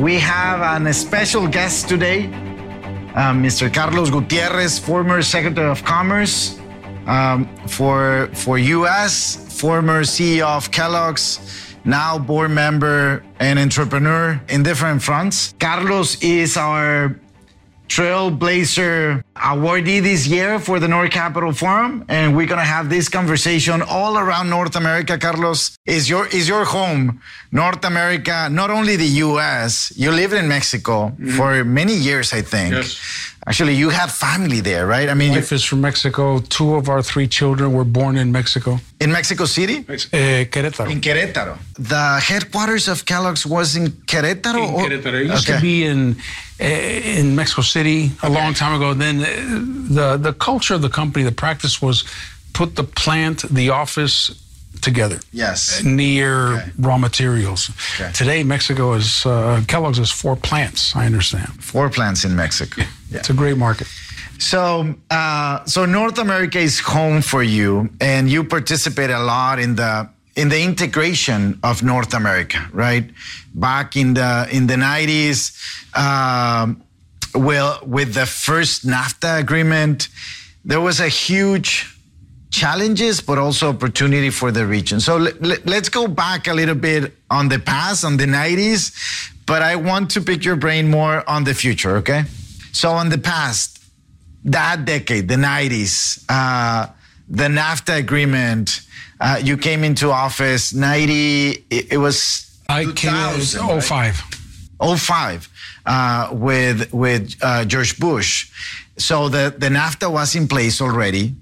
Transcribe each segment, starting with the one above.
we have an special guest today, uh, Mr. Carlos Gutierrez, former Secretary of Commerce um, for for U.S., former CEO of Kellogg's, now board member and entrepreneur in different fronts. Carlos is our Trailblazer awardee this year for the North Capital Forum, and we're gonna have this conversation all around North America. Carlos is your is your home, North America, not only the U.S. You lived in Mexico mm-hmm. for many years, I think. Yes. Actually, you have family there, right? I mean, wife is from Mexico. Two of our three children were born in Mexico. in Mexico City, Eh, Querétaro. in Querétaro. The headquarters of Kellogg's was in Querétaro. In or- Querétaro. It used Okay. to be in eh, in Mexico City a long time ago. Then eh, the the culture of the company, the practice was put the plant, the office together Yes. near Okay. raw materials. Okay. Today, Mexico is uh, Kellogg's has four plants. I understand. Four plants in Mexico. Yeah. It's a great market. So, uh, so North America is home for you, and you participate a lot in the in the integration of North America, right? Back in the in the nineties, um, well, with the first NAFTA agreement, there was a huge challenges, but also opportunity for the region. So let, let, let's go back a little bit on the past, on the 90s, but I want to pick your brain more on the future, okay? So on the past, that decade, the 90s, uh, the NAFTA agreement, uh, you came into office 90, it, it was I came in 2000, right? 05. 05 uh, with with uh, George Bush. So the, the NAFTA was in place already,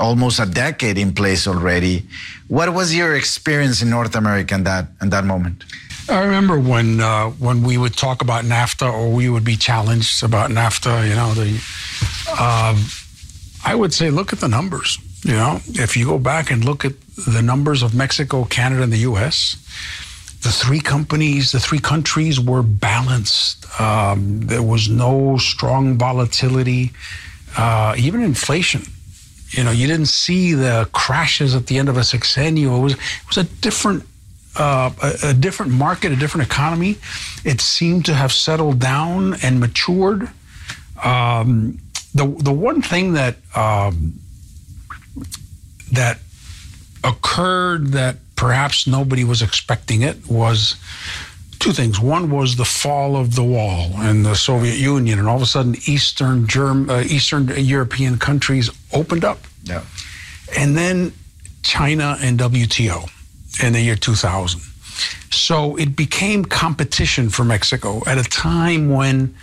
almost a decade in place already. What was your experience in North America in that in that moment? I remember when uh, when we would talk about NAFTA or we would be challenged about NAFTA. You know, the um, I would say look at the numbers. You know, if you go back and look at the numbers of Mexico, Canada, and the U.S., the three companies, the three countries were balanced. Um, there was no strong volatility, uh, even inflation. You know, you didn't see the crashes at the end of a sexennial. It was it was a different uh, a, a different market, a different economy. It seemed to have settled down and matured. Um, the the one thing that um, that occurred that perhaps nobody was expecting it was two things. One was the fall of the wall in the Soviet Union, and all of a sudden, Eastern Germ, uh, Eastern European countries opened up Yeah. and then China and WTO in the year 2000. So it became competition for Mexico at a time when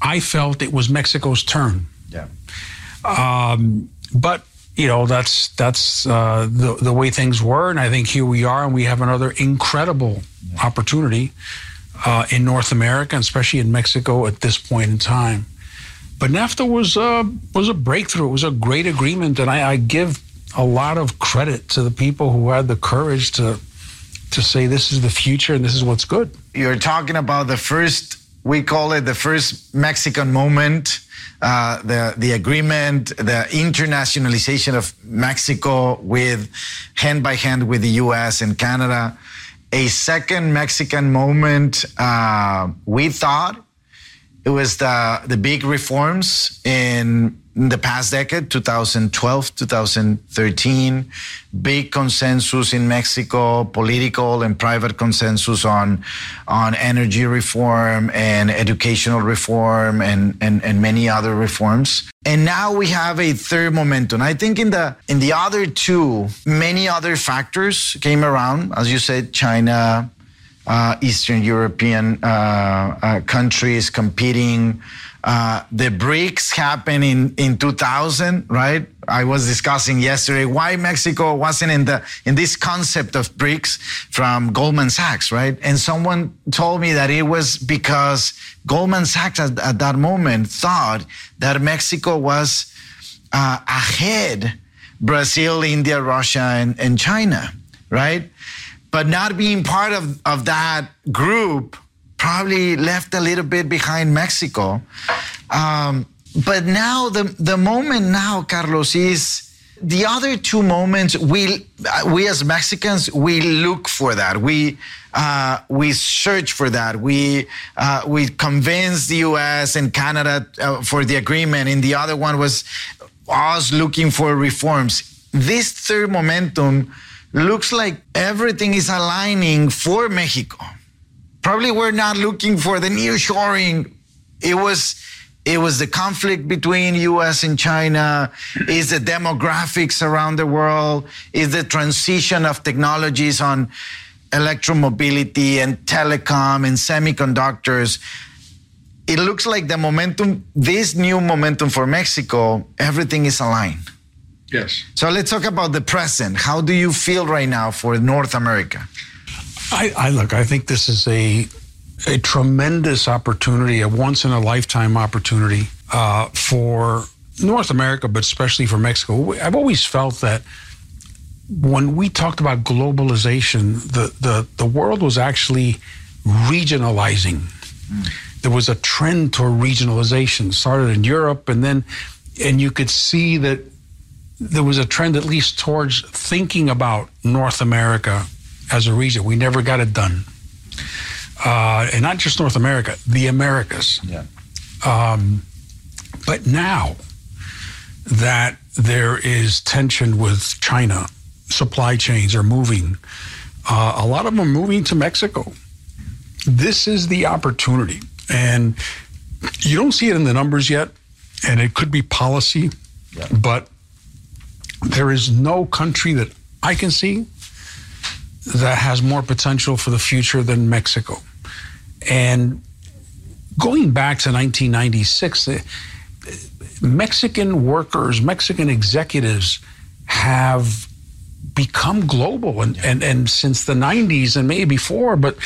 I felt it was Mexico's turn. Yeah. Um, but you know that's that's uh, the the way things were, and I think here we are, and we have another incredible opportunity uh, in North America, and especially in Mexico at this point in time. But NAFTA was uh, was a breakthrough. It was a great agreement, and I, I give a lot of credit to the people who had the courage to to say this is the future and this is what's good. You're talking about the first, we call it the first Mexican moment, uh, the the agreement, the internationalization of Mexico with hand by hand with the U.S. and Canada. A second Mexican moment, uh, we thought it was the the big reforms in the past decade 2012 2013 big consensus in mexico political and private consensus on on energy reform and educational reform and and, and many other reforms and now we have a third momentum i think in the in the other two many other factors came around as you said china uh, Eastern European uh, uh, countries competing. Uh, the BRICS happened in, in 2000, right? I was discussing yesterday why Mexico wasn't in the in this concept of BRICS from Goldman Sachs, right? And someone told me that it was because Goldman Sachs at, at that moment thought that Mexico was uh, ahead Brazil, India, Russia, and, and China, right? But not being part of, of that group probably left a little bit behind Mexico. Um, but now the the moment now, Carlos, is the other two moments. We we as Mexicans we look for that. We uh, we search for that. We uh, we convince the U.S. and Canada uh, for the agreement, and the other one was us looking for reforms. This third momentum looks like everything is aligning for Mexico. Probably we're not looking for the nearshoring. It was it was the conflict between US and China, is the demographics around the world, is the transition of technologies on electromobility and telecom and semiconductors. It looks like the momentum, this new momentum for Mexico, everything is aligned. Yes. So let's talk about the present. How do you feel right now for North America? I, I look, I think this is a a tremendous opportunity, a once in a lifetime opportunity uh, for North America, but especially for Mexico. I've always felt that when we talked about globalization, the the, the world was actually regionalizing. Mm. There was a trend toward regionalization, started in Europe, and then and you could see that there was a trend at least towards thinking about North America as a region. We never got it done. Uh, and not just North America, the Americas. Yeah. Um, but now that there is tension with China, supply chains are moving. Uh, a lot of them are moving to Mexico. This is the opportunity. And you don't see it in the numbers yet, and it could be policy, yeah. but there is no country that I can see that has more potential for the future than Mexico. And going back to 1996, the Mexican workers, Mexican executives have become global and, and, and since the 90s and maybe before, but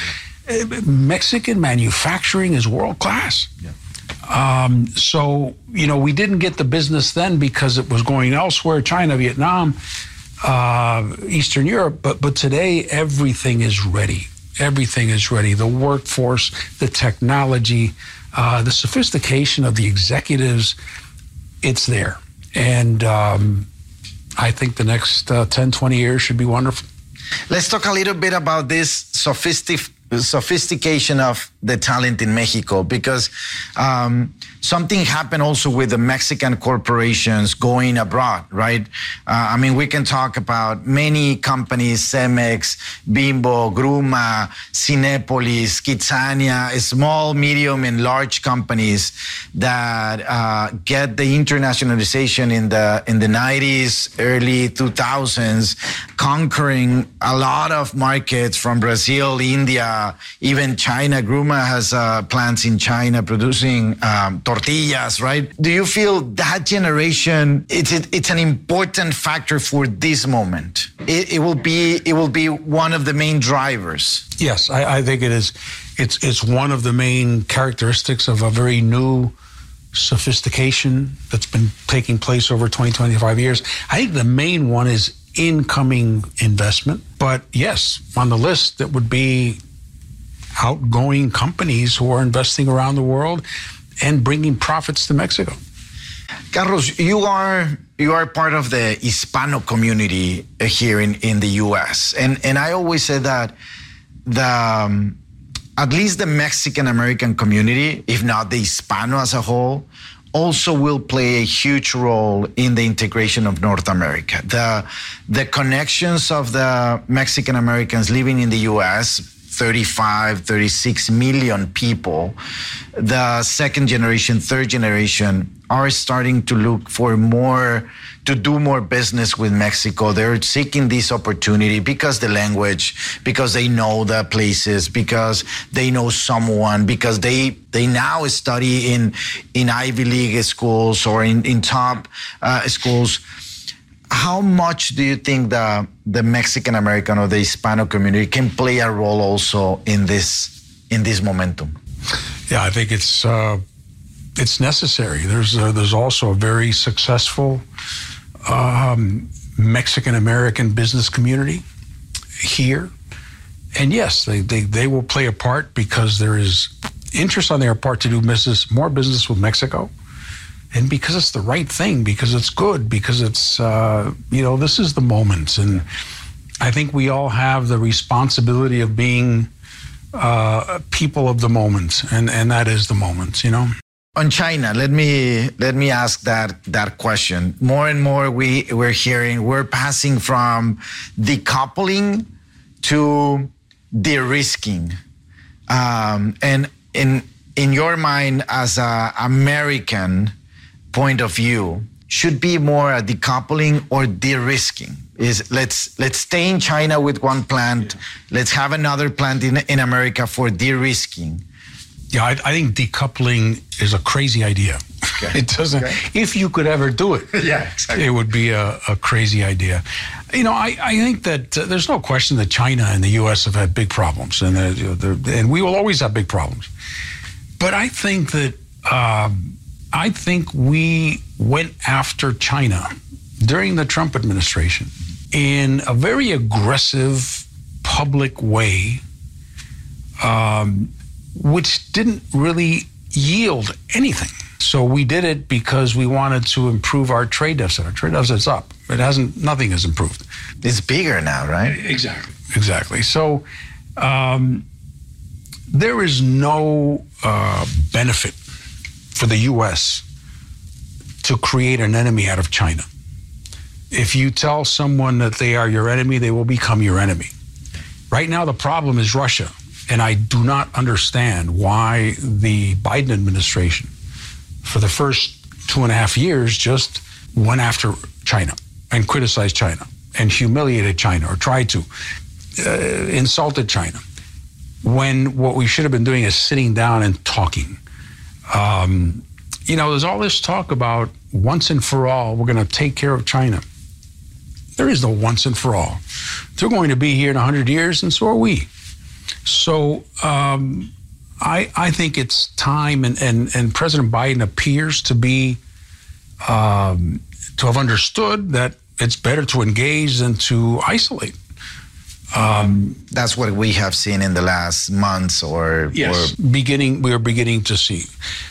uh, Mexican manufacturing is world class. Yeah. Um, so, you know, we didn't get the business then because it was going elsewhere China, Vietnam, uh, Eastern Europe. But, but today, everything is ready. Everything is ready. The workforce, the technology, uh, the sophistication of the executives, it's there. And um, I think the next uh, 10, 20 years should be wonderful. Let's talk a little bit about this sophisticated sophistication of the talent in Mexico because um, something happened also with the Mexican corporations going abroad, right? Uh, I mean, we can talk about many companies, Cemex, Bimbo, Gruma, Cinepolis, KidZania, small, medium, and large companies that uh, get the internationalization in the in the 90s, early 2000s, conquering a lot of markets from Brazil, India, even China. Gruma has uh, plants in China producing um, tortillas, right? Do you feel that generation? It's it's an important factor for this moment. It, it will be it will be one of the main drivers. Yes, I, I think it is. It's it's one of the main characteristics of a very new sophistication that's been taking place over 20, 25 years. I think the main one is incoming investment. But yes, on the list, that would be outgoing companies who are investing around the world and bringing profits to Mexico. Carlos, you are you are part of the Hispano community here in, in the U.S. and and I always say that the um, at least the Mexican American community, if not the Hispano as a whole, also will play a huge role in the integration of North America. The the connections of the Mexican Americans living in the U.S 35, 36 million people, the second generation, third generation are starting to look for more to do more business with Mexico. They're seeking this opportunity because the language, because they know the places, because they know someone, because they they now study in in Ivy League schools or in in top uh, schools. How much do you think the the Mexican American or the Hispano community can play a role also in this in this momentum? Yeah, I think it's. Uh it's necessary. There's uh, there's also a very successful um, Mexican American business community here. And yes, they, they, they will play a part because there is interest on their part to do business, more business with Mexico. And because it's the right thing, because it's good, because it's, uh, you know, this is the moment. And I think we all have the responsibility of being uh, people of the moment. And, and that is the moment, you know? on China, let me let me ask that that question. More and more, we we're hearing we're passing from decoupling to de-risking, um, and in in your mind as a American point of view, should be more a decoupling or de-risking. Is let's let's stay in China with one plant, yeah. let's have another plant in in America for de-risking yeah, I, I, think decoupling is a crazy idea. Okay. It doesn't. Okay. If you could ever do it, yeah, exactly. it would be a, a crazy idea. You know, I, I think that uh, there's no question that China and the U.S. have had big problems, and uh, and we will always have big problems. But I think that um, I think we went after China during the Trump administration in a very aggressive public way. Um, which didn't really yield anything. So we did it because we wanted to improve our trade deficit. Our trade deficit's up. It hasn't. Nothing has improved. It's bigger now, right? Exactly. Exactly. So um, there is no uh, benefit for the U.S. to create an enemy out of China. If you tell someone that they are your enemy, they will become your enemy. Right now, the problem is Russia. And I do not understand why the Biden administration, for the first two and a half years, just went after China and criticized China and humiliated China or tried to, uh, insulted China. When what we should have been doing is sitting down and talking. Um, you know, there's all this talk about once and for all, we're going to take care of China. There is no once and for all. They're going to be here in 100 years, and so are we. So um, I, I think it's time, and, and, and President Biden appears to be um, to have understood that it's better to engage than to isolate. Um, That's what we have seen in the last months, or yes, or beginning we are beginning to see.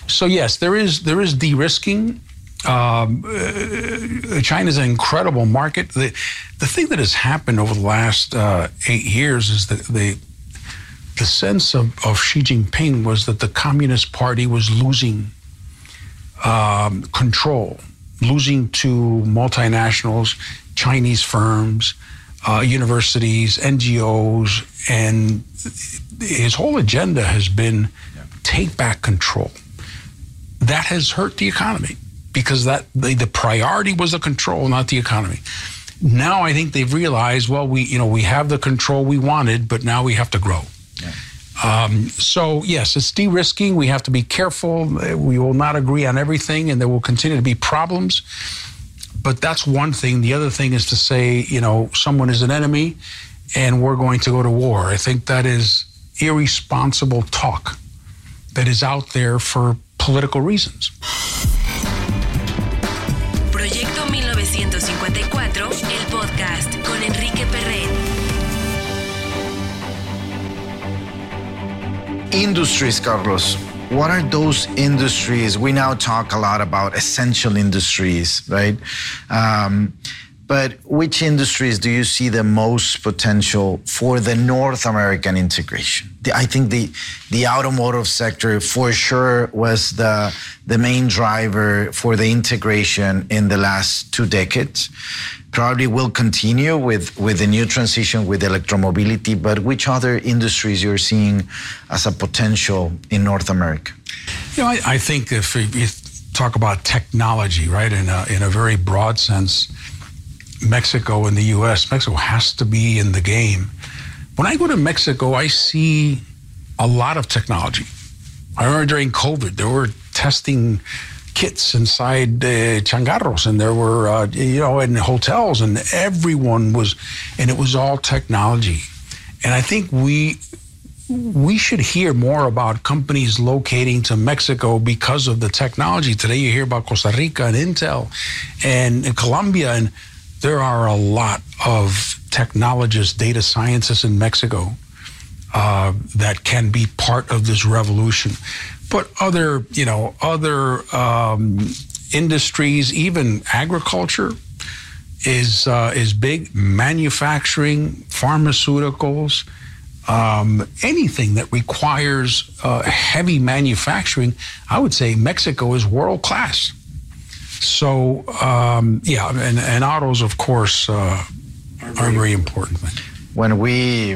So yes, there is there is de-risking. Um, uh, China is an incredible market. The the thing that has happened over the last uh, eight years is that the the sense of, of Xi Jinping was that the Communist Party was losing um, control, losing to multinationals, Chinese firms, uh, universities, NGOs, and his whole agenda has been take back control. That has hurt the economy because that the, the priority was the control, not the economy. Now I think they've realized, well, we you know we have the control we wanted, but now we have to grow. Um, so, yes, it's de risking. We have to be careful. We will not agree on everything, and there will continue to be problems. But that's one thing. The other thing is to say, you know, someone is an enemy and we're going to go to war. I think that is irresponsible talk that is out there for political reasons. Proyecto 1954, el podcast con Enrique Perret. industries, Carlos. What are those industries? We now talk a lot about essential industries, right? Um, but which industries do you see the most potential for the North American integration? I think the the automotive sector for sure was the the main driver for the integration in the last two decades. Probably will continue with with the new transition with electromobility. But which other industries you're seeing as a potential in North America? You know, I, I think if you talk about technology, right, in a in a very broad sense Mexico and the US, Mexico has to be in the game. When I go to Mexico, I see a lot of technology. I remember during COVID, there were testing kits inside uh, changarros, and there were, uh, you know, in hotels, and everyone was, and it was all technology. And I think we we should hear more about companies locating to Mexico because of the technology. Today, you hear about Costa Rica and Intel, and, and Colombia, and there are a lot of technologists, data scientists in Mexico uh, that can be part of this revolution. But other, you know, other um, industries, even agriculture, is uh, is big. Manufacturing, pharmaceuticals, um, anything that requires uh, heavy manufacturing, I would say Mexico is world class. So um, yeah, and, and autos, of course, uh, are very important. When we,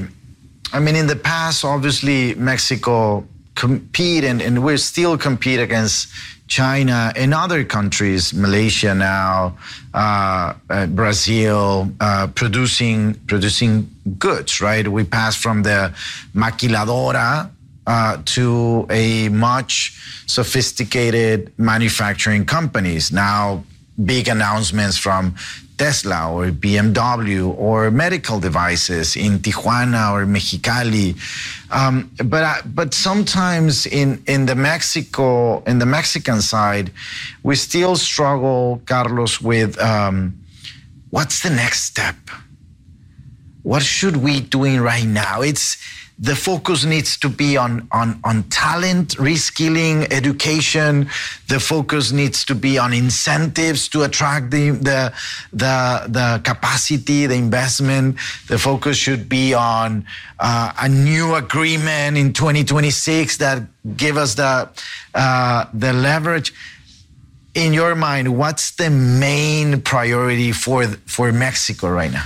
I mean, in the past, obviously Mexico compete and, and we still compete against China and other countries, Malaysia now, uh, uh, Brazil, uh, producing producing goods. Right, we pass from the maquiladora uh, to a much sophisticated manufacturing companies. Now, big announcements from Tesla or BMW or medical devices in Tijuana or Mexicali. Um, but uh, but sometimes in in the Mexico in the Mexican side, we still struggle, Carlos, with um, what's the next step. What should we doing right now? It's the focus needs to be on, on, on talent, reskilling, education. The focus needs to be on incentives to attract the, the, the, the capacity, the investment. The focus should be on uh, a new agreement in 2026 that give us the, uh, the leverage. In your mind, what's the main priority for, for Mexico right now?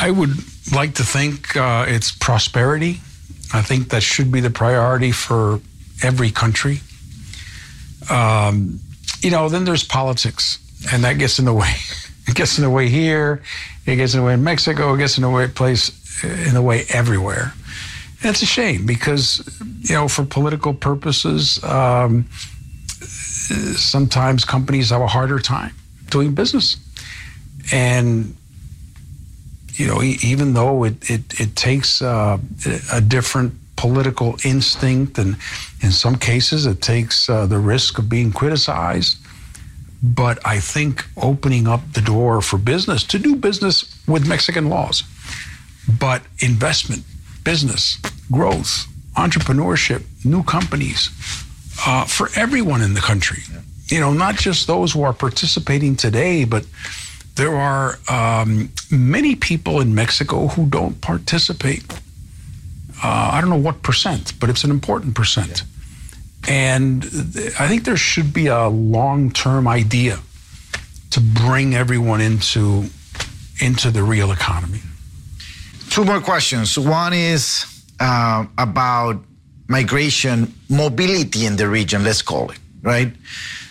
I would like to think uh, it's prosperity. I think that should be the priority for every country. Um, you know, then there's politics, and that gets in the way. It gets in the way here. It gets in the way in Mexico. It gets in the way place in the way everywhere. It's a shame because you know, for political purposes, um, sometimes companies have a harder time doing business, and you know, even though it, it, it takes uh, a different political instinct, and in some cases it takes uh, the risk of being criticized. But I think opening up the door for business to do business with Mexican laws, but investment, business, growth, entrepreneurship, new companies uh, for everyone in the country. You know, not just those who are participating today, but there are um, many people in Mexico who don't participate. Uh, I don't know what percent, but it's an important percent. Yeah. And I think there should be a long term idea to bring everyone into, into the real economy. Two more questions. One is uh, about migration, mobility in the region, let's call it, right?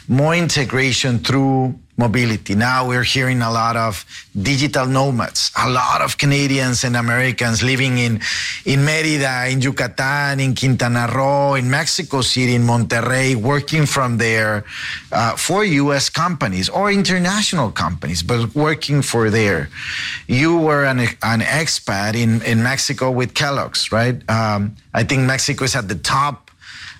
More integration through mobility. Now we're hearing a lot of digital nomads, a lot of Canadians and Americans living in, in Merida, in Yucatan, in Quintana Roo, in Mexico City, in Monterrey, working from there uh, for U.S. companies or international companies, but working for there. You were an, an expat in, in Mexico with Kellogg's, right? Um, I think Mexico is at the top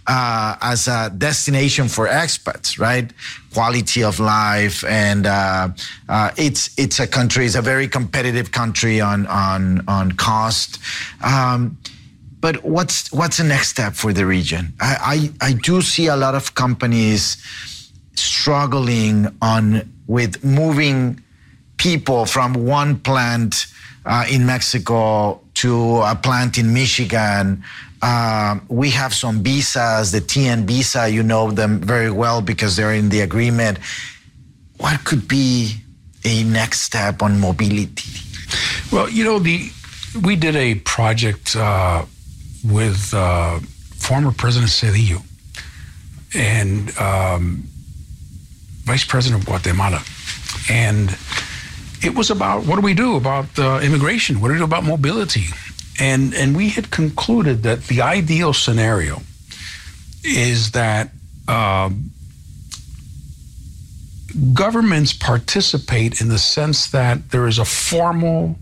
uh, as a destination for expats, right? Quality of life, and uh, uh, it's it's a country, it's a very competitive country on on on cost. Um, but what's what's the next step for the region? I, I, I do see a lot of companies struggling on with moving people from one plant uh, in Mexico to a plant in Michigan. Uh, we have some visas, the TN visa, you know them very well because they're in the agreement. What could be a next step on mobility? Well, you know, the we did a project uh, with uh, former President Zedillo and um, Vice President of Guatemala, and it was about what do we do about uh, immigration? What do we do about mobility? And and we had concluded that the ideal scenario is that um, governments participate in the sense that there is a formal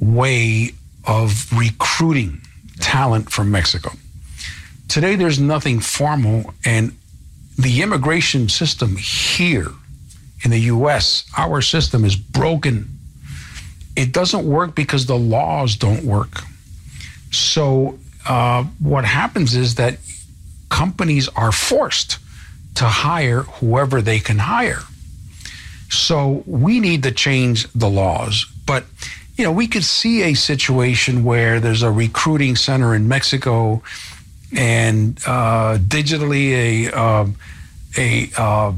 way of recruiting talent from Mexico. Today, there's nothing formal, and the immigration system here in the US, our system is broken. It doesn't work because the laws don't work. So, uh, what happens is that companies are forced to hire whoever they can hire. So, we need to change the laws. But, you know, we could see a situation where there's a recruiting center in Mexico and uh, digitally a, uh, a, uh,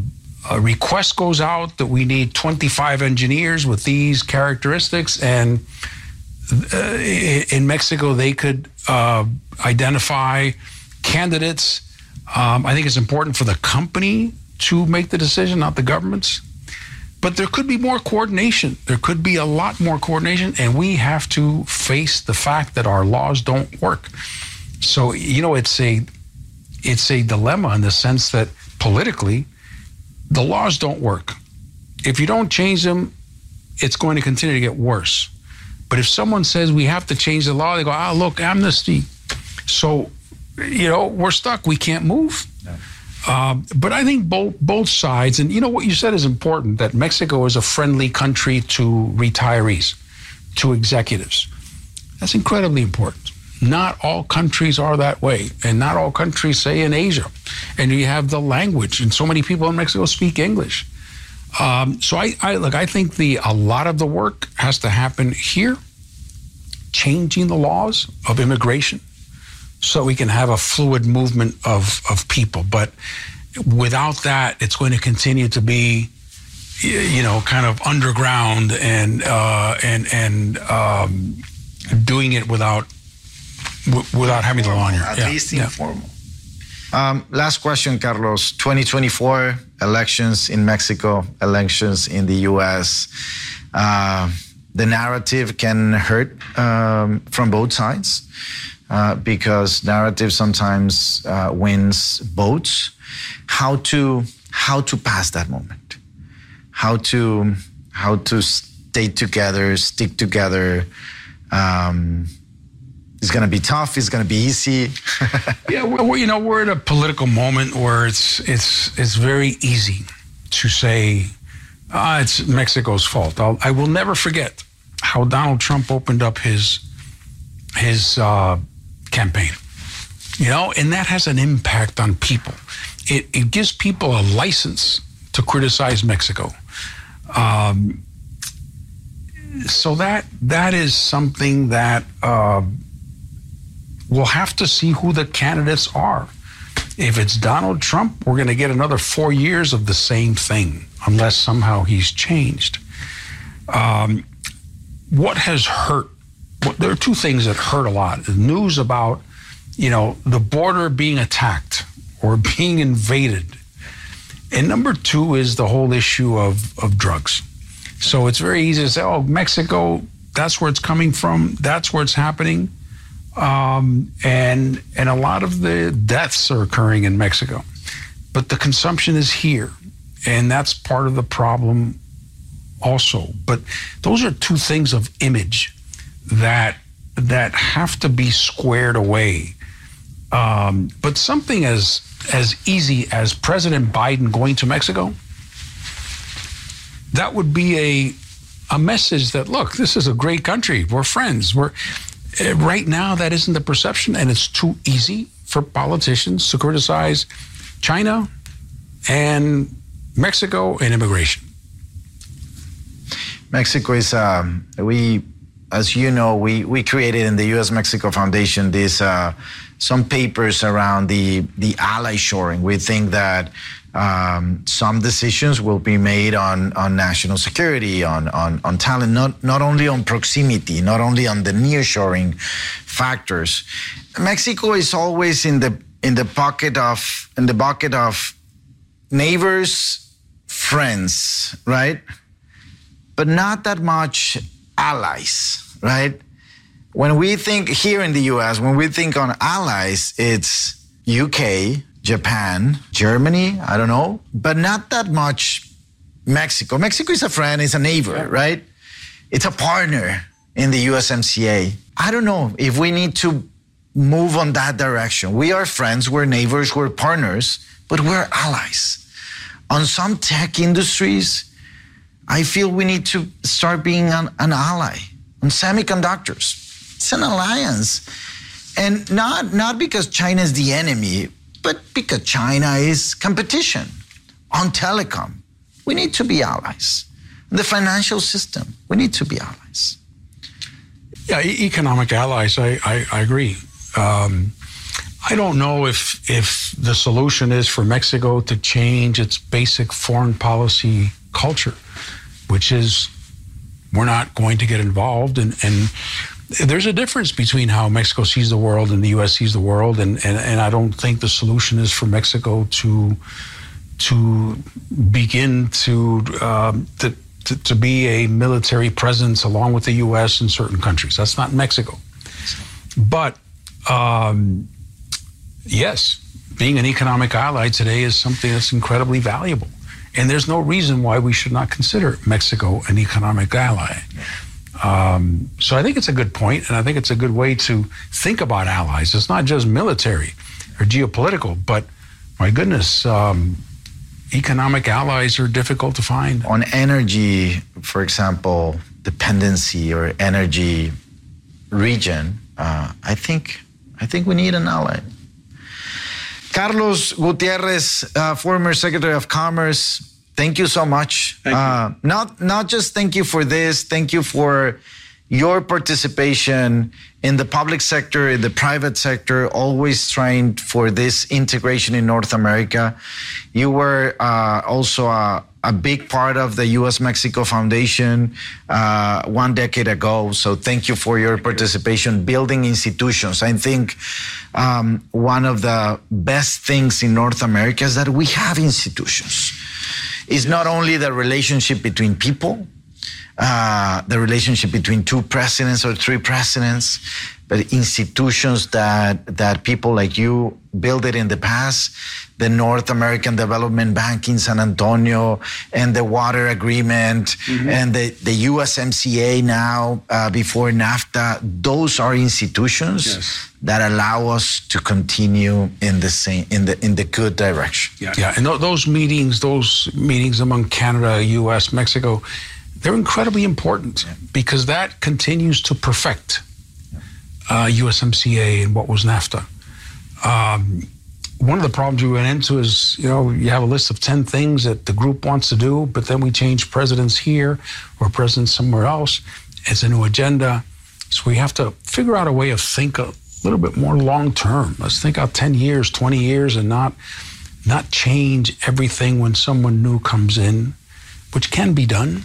a request goes out that we need 25 engineers with these characteristics and uh, in Mexico they could uh, identify candidates. Um, i think it's important for the company to make the decision not the government's. But there could be more coordination. There could be a lot more coordination and we have to face the fact that our laws don't work. So you know it's a it's a dilemma in the sense that politically the laws don't work. If you don't change them, it's going to continue to get worse. But if someone says we have to change the law, they go, ah, look, amnesty. So, you know, we're stuck. We can't move. No. Uh, but I think both both sides, and you know what you said is important that Mexico is a friendly country to retirees, to executives. That's incredibly important. Not all countries are that way, and not all countries say in Asia. And you have the language, and so many people in Mexico speak English. Um, so I, I look. I think the a lot of the work has to happen here, changing the laws of immigration, so we can have a fluid movement of of people. But without that, it's going to continue to be, you know, kind of underground and uh, and and um, doing it without w- without having the law on here. At yeah. least informal. Um, last question, Carlos. 2024 elections in Mexico, elections in the US. Uh, the narrative can hurt um, from both sides uh, because narrative sometimes uh, wins votes. How to how to pass that moment? How to how to stay together, stick together. Um, it's going to be tough. It's going to be easy. yeah, well, you know, we're at a political moment where it's it's it's very easy to say ah, it's Mexico's fault. I'll, I will never forget how Donald Trump opened up his his uh, campaign. You know, and that has an impact on people. It, it gives people a license to criticize Mexico. Um, so that that is something that. Uh, we'll have to see who the candidates are. If it's Donald Trump, we're going to get another four years of the same thing, unless somehow he's changed. Um, what has hurt? There are two things that hurt a lot. The news about, you know, the border being attacked or being invaded. And number two is the whole issue of, of drugs. So it's very easy to say, oh, Mexico, that's where it's coming from, that's where it's happening. Um, and and a lot of the deaths are occurring in Mexico, but the consumption is here, and that's part of the problem also. But those are two things of image that that have to be squared away. Um, but something as as easy as President Biden going to Mexico, that would be a a message that look, this is a great country. We're friends. We're right now, that isn't the perception, and it's too easy for politicians to criticize China and Mexico and immigration. Mexico is um, we, as you know, we we created in the U.S. Mexico Foundation this uh, some papers around the the ally shoring. We think that. Um, some decisions will be made on, on national security, on, on, on talent, not, not only on proximity, not only on the nearshoring factors. Mexico is always in the in the pocket of in the bucket of neighbors, friends, right? But not that much allies, right? When we think here in the US, when we think on allies, it's UK, Japan, Germany, I don't know, but not that much Mexico. Mexico is a friend, it's a neighbor, yeah. right? It's a partner in the USMCA. I don't know if we need to move on that direction. We are friends, we're neighbors, we're partners, but we're allies. On some tech industries, I feel we need to start being an, an ally. On semiconductors, it's an alliance. And not, not because China is the enemy, but because China is competition. On telecom, we need to be allies. The financial system, we need to be allies. Yeah, economic allies, I, I, I agree. Um, I don't know if if the solution is for Mexico to change its basic foreign policy culture, which is we're not going to get involved and, and there's a difference between how Mexico sees the world and the U.S. sees the world, and, and, and I don't think the solution is for Mexico to to begin to, um, to, to to be a military presence along with the U.S. in certain countries. That's not Mexico, but um, yes, being an economic ally today is something that's incredibly valuable. And there's no reason why we should not consider Mexico an economic ally. Um, so I think it's a good point, and I think it's a good way to think about allies. It's not just military or geopolitical, but my goodness, um, economic allies are difficult to find. On energy, for example, dependency or energy region, uh, I think I think we need an ally. Carlos Gutierrez, uh, former Secretary of Commerce, thank you so much. Uh, not not just thank you for this, thank you for your participation in the public sector, in the private sector, always trying for this integration in North America. You were uh, also a, a, big part of the U.S. Mexico Foundation uh, one decade ago. So thank you for your participation building institutions. I think um, one of the best things in North America is that we have institutions. It's not only the relationship between people, uh, the relationship between two presidents or three presidents, but institutions that that people like you built it in the past, the North American Development Bank in San Antonio, and the water agreement, mm-hmm. and the, the USMCA now uh, before NAFTA. Those are institutions yes. that allow us to continue in the same in the in the good direction. Yeah, yeah, and th- those meetings, those meetings among Canada, U.S., Mexico they're incredibly important yeah. because that continues to perfect uh, USMCA and what was NAFTA. Um, one of the problems we went into is, you know, you have a list of 10 things that the group wants to do, but then we change presidents here or presidents somewhere else. It's a new agenda. So we have to figure out a way of think a little bit more long term. Let's think out 10 years, 20 years and not not change everything when someone new comes in, which can be done.